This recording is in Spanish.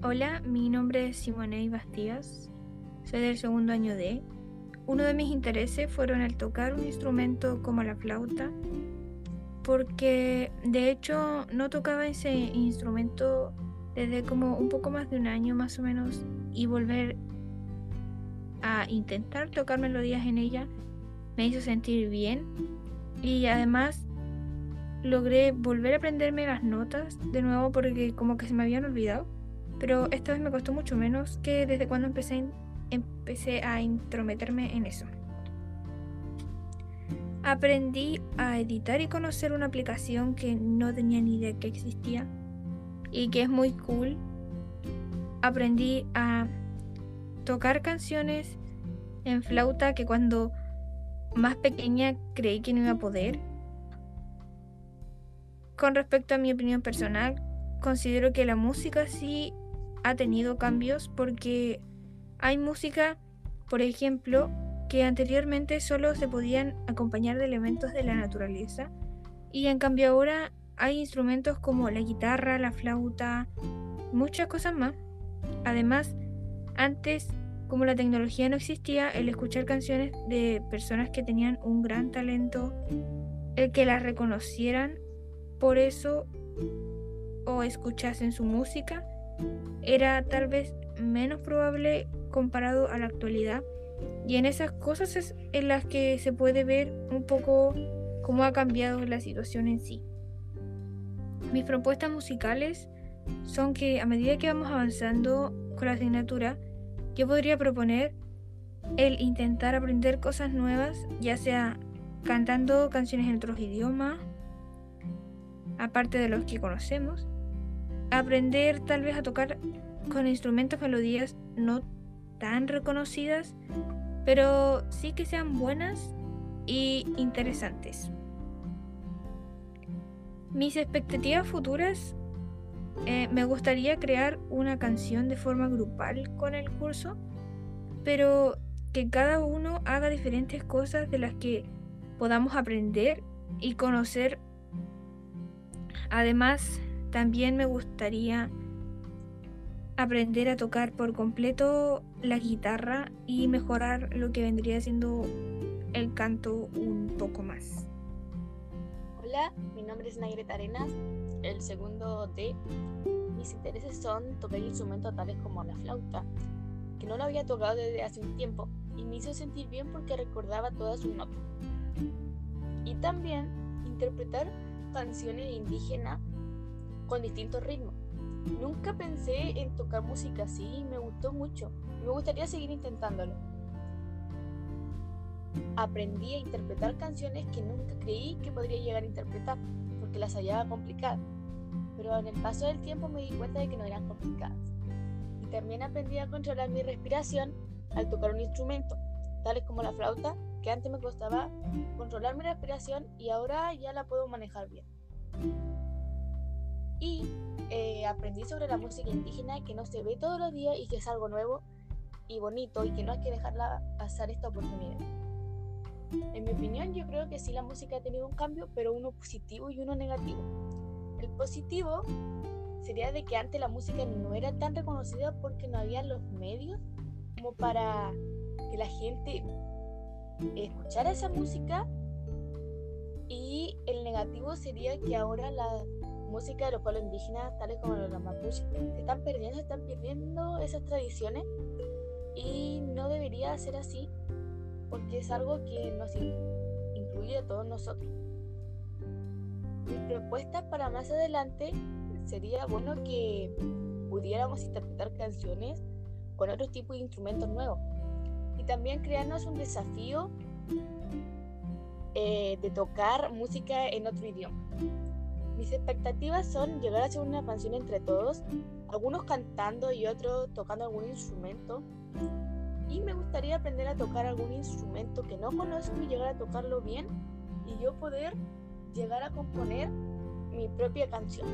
Hola, mi nombre es Simone Bastías, soy del segundo año D. Uno de mis intereses fueron el tocar un instrumento como la flauta, porque de hecho no tocaba ese instrumento desde como un poco más de un año más o menos y volver a intentar tocar melodías en ella me hizo sentir bien y además logré volver a aprenderme las notas de nuevo porque como que se me habían olvidado. Pero esta vez me costó mucho menos que desde cuando empecé, empecé a intrometerme en eso. Aprendí a editar y conocer una aplicación que no tenía ni idea que existía y que es muy cool. Aprendí a tocar canciones en flauta que cuando más pequeña creí que no iba a poder con respecto a mi opinión personal, considero que la música sí ha tenido cambios porque hay música, por ejemplo, que anteriormente solo se podían acompañar de elementos de la naturaleza y en cambio ahora hay instrumentos como la guitarra, la flauta, muchas cosas más. Además, antes, como la tecnología no existía, el escuchar canciones de personas que tenían un gran talento, el que las reconocieran por eso o escuchasen su música era tal vez menos probable comparado a la actualidad y en esas cosas es en las que se puede ver un poco cómo ha cambiado la situación en sí. Mis propuestas musicales son que a medida que vamos avanzando con la asignatura, yo podría proponer el intentar aprender cosas nuevas, ya sea cantando canciones en otros idiomas aparte de los que conocemos. Aprender tal vez a tocar con instrumentos melodías no tan reconocidas, pero sí que sean buenas y interesantes. Mis expectativas futuras, eh, me gustaría crear una canción de forma grupal con el curso, pero que cada uno haga diferentes cosas de las que podamos aprender y conocer Además, también me gustaría aprender a tocar por completo la guitarra y mejorar lo que vendría siendo el canto un poco más. Hola, mi nombre es Nairet Arenas, el segundo D. Mis intereses son tocar instrumentos tales como la flauta, que no lo había tocado desde hace un tiempo y me hizo sentir bien porque recordaba todas sus notas. Y también interpretar canciones indígenas con distintos ritmos. Nunca pensé en tocar música así me gustó mucho. Me gustaría seguir intentándolo. Aprendí a interpretar canciones que nunca creí que podría llegar a interpretar, porque las hallaba complicadas. Pero en el paso del tiempo me di cuenta de que no eran complicadas. Y también aprendí a controlar mi respiración al tocar un instrumento, tales como la flauta, que antes me costaba controlar mi respiración y ahora ya la puedo manejar bien. Y eh, aprendí sobre la música indígena que no se ve todos los días y que es algo nuevo y bonito y que no hay que dejarla pasar esta oportunidad. En mi opinión, yo creo que sí la música ha tenido un cambio, pero uno positivo y uno negativo. El positivo sería de que antes la música no era tan reconocida porque no había los medios como para que la gente escuchara esa música y el negativo sería que ahora la música de los pueblos indígenas, tales como los mapuches, se están perdiendo, se están perdiendo esas tradiciones y no debería ser así porque es algo que nos incluye a todos nosotros. Mi propuesta para más adelante sería bueno que pudiéramos interpretar canciones con otro tipo de instrumentos nuevos y también crearnos un desafío eh, de tocar música en otro idioma. Mis expectativas son llegar a hacer una canción entre todos, algunos cantando y otros tocando algún instrumento. Y me gustaría aprender a tocar algún instrumento que no conozco y llegar a tocarlo bien y yo poder llegar a componer mi propia canción.